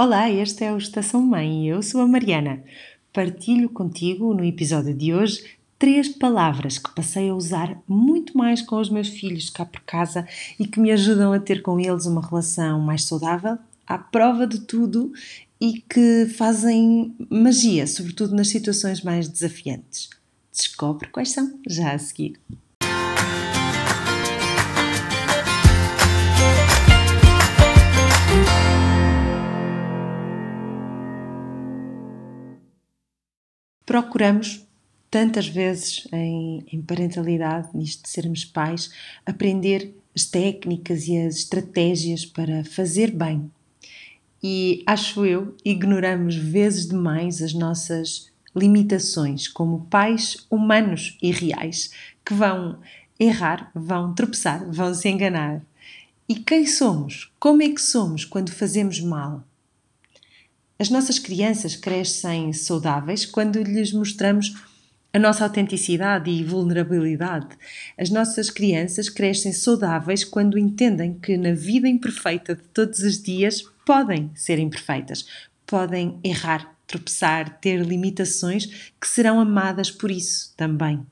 Olá, este é o Estação Mãe e eu sou a Mariana. Partilho contigo no episódio de hoje três palavras que passei a usar muito mais com os meus filhos cá por casa e que me ajudam a ter com eles uma relação mais saudável, à prova de tudo e que fazem magia, sobretudo nas situações mais desafiantes. Descobre quais são já a seguir. Procuramos tantas vezes em, em, parentalidade, nisto de sermos pais, aprender as técnicas e as estratégias para fazer bem. E acho eu, ignoramos vezes demais as nossas limitações como pais humanos e reais que vão errar, vão tropeçar, vão se enganar. E quem somos? Como é que somos quando fazemos mal? As nossas crianças crescem saudáveis quando lhes mostramos a nossa autenticidade e vulnerabilidade. As nossas crianças crescem saudáveis quando entendem que na vida imperfeita de todos os dias podem ser imperfeitas, podem errar, tropeçar, ter limitações que serão amadas por isso também.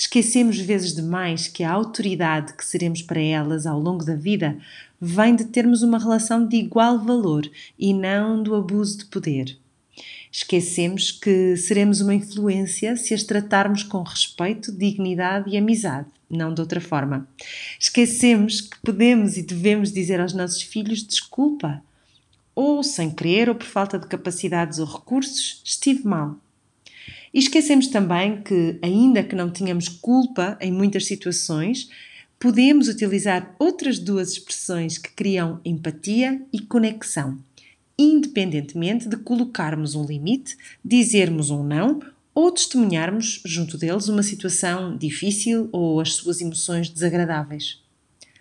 Esquecemos vezes demais que a autoridade que seremos para elas ao longo da vida vem de termos uma relação de igual valor e não do abuso de poder. Esquecemos que seremos uma influência se as tratarmos com respeito, dignidade e amizade, não de outra forma. Esquecemos que podemos e devemos dizer aos nossos filhos desculpa, ou sem querer ou por falta de capacidades ou recursos, estive mal. E esquecemos também que, ainda que não tenhamos culpa em muitas situações, podemos utilizar outras duas expressões que criam empatia e conexão, independentemente de colocarmos um limite, dizermos um não ou testemunharmos junto deles uma situação difícil ou as suas emoções desagradáveis.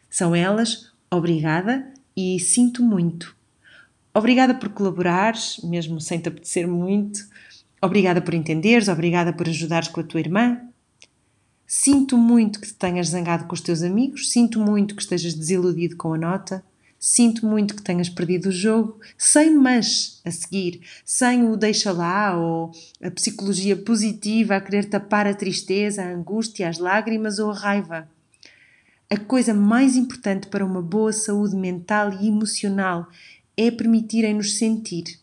São elas obrigada e sinto muito. Obrigada por colaborares, mesmo sem te apetecer muito. Obrigada por entenderes, obrigada por ajudares com a tua irmã. Sinto muito que te tenhas zangado com os teus amigos, sinto muito que estejas desiludido com a nota, sinto muito que tenhas perdido o jogo, sem mas a seguir, sem o deixa lá ou a psicologia positiva a querer tapar a tristeza, a angústia, as lágrimas ou a raiva. A coisa mais importante para uma boa saúde mental e emocional é permitirem-nos sentir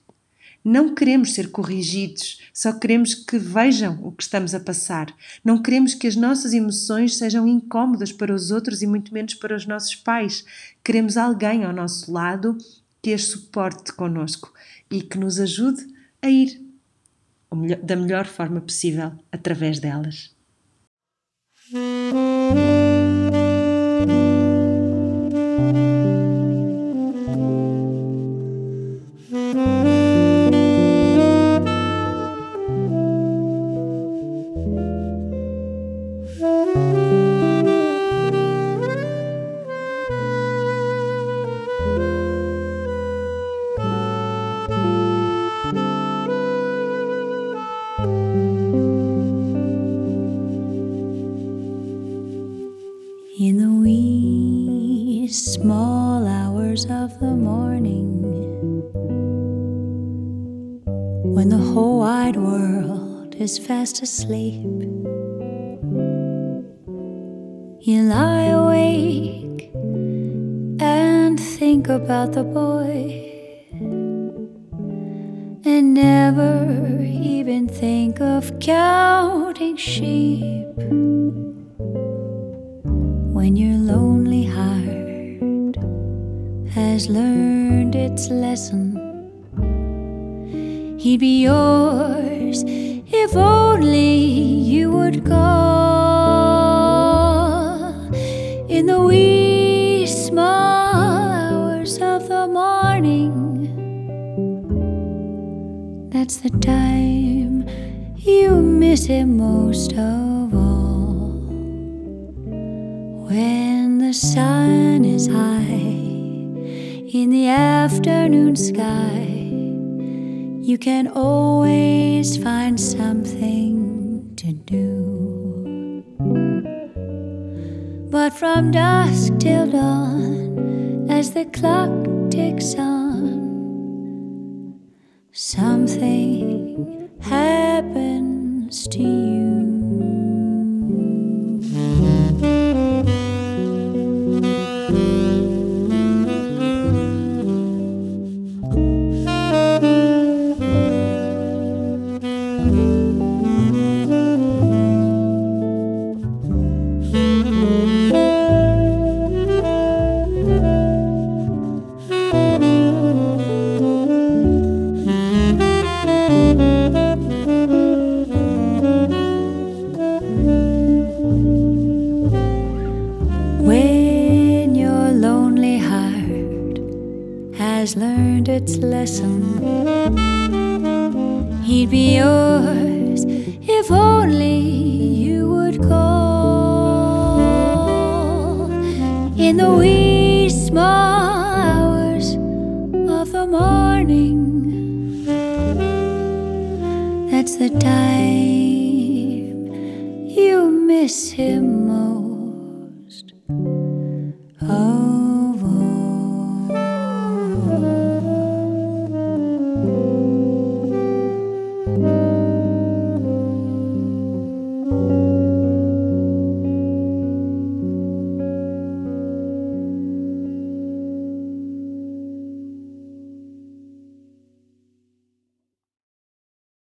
não queremos ser corrigidos, só queremos que vejam o que estamos a passar. Não queremos que as nossas emoções sejam incômodas para os outros e muito menos para os nossos pais. Queremos alguém ao nosso lado que as suporte connosco e que nos ajude a ir da melhor forma possível através delas. Small hours of the morning, when the whole wide world is fast asleep, you lie awake and think about the boy, and never even think of counting sheep. When you're lonely has learned its lesson. He'd be yours if only you would call in the wee small hours of the morning. That's the time you miss him most of all. When the sun is high in the afternoon sky, you can always find something to do. But from dusk till dawn, as the clock ticks on, something happens to you. Learned its lesson, he'd be yours if only you would call in the wee small hours of the morning. That's the time you miss him most.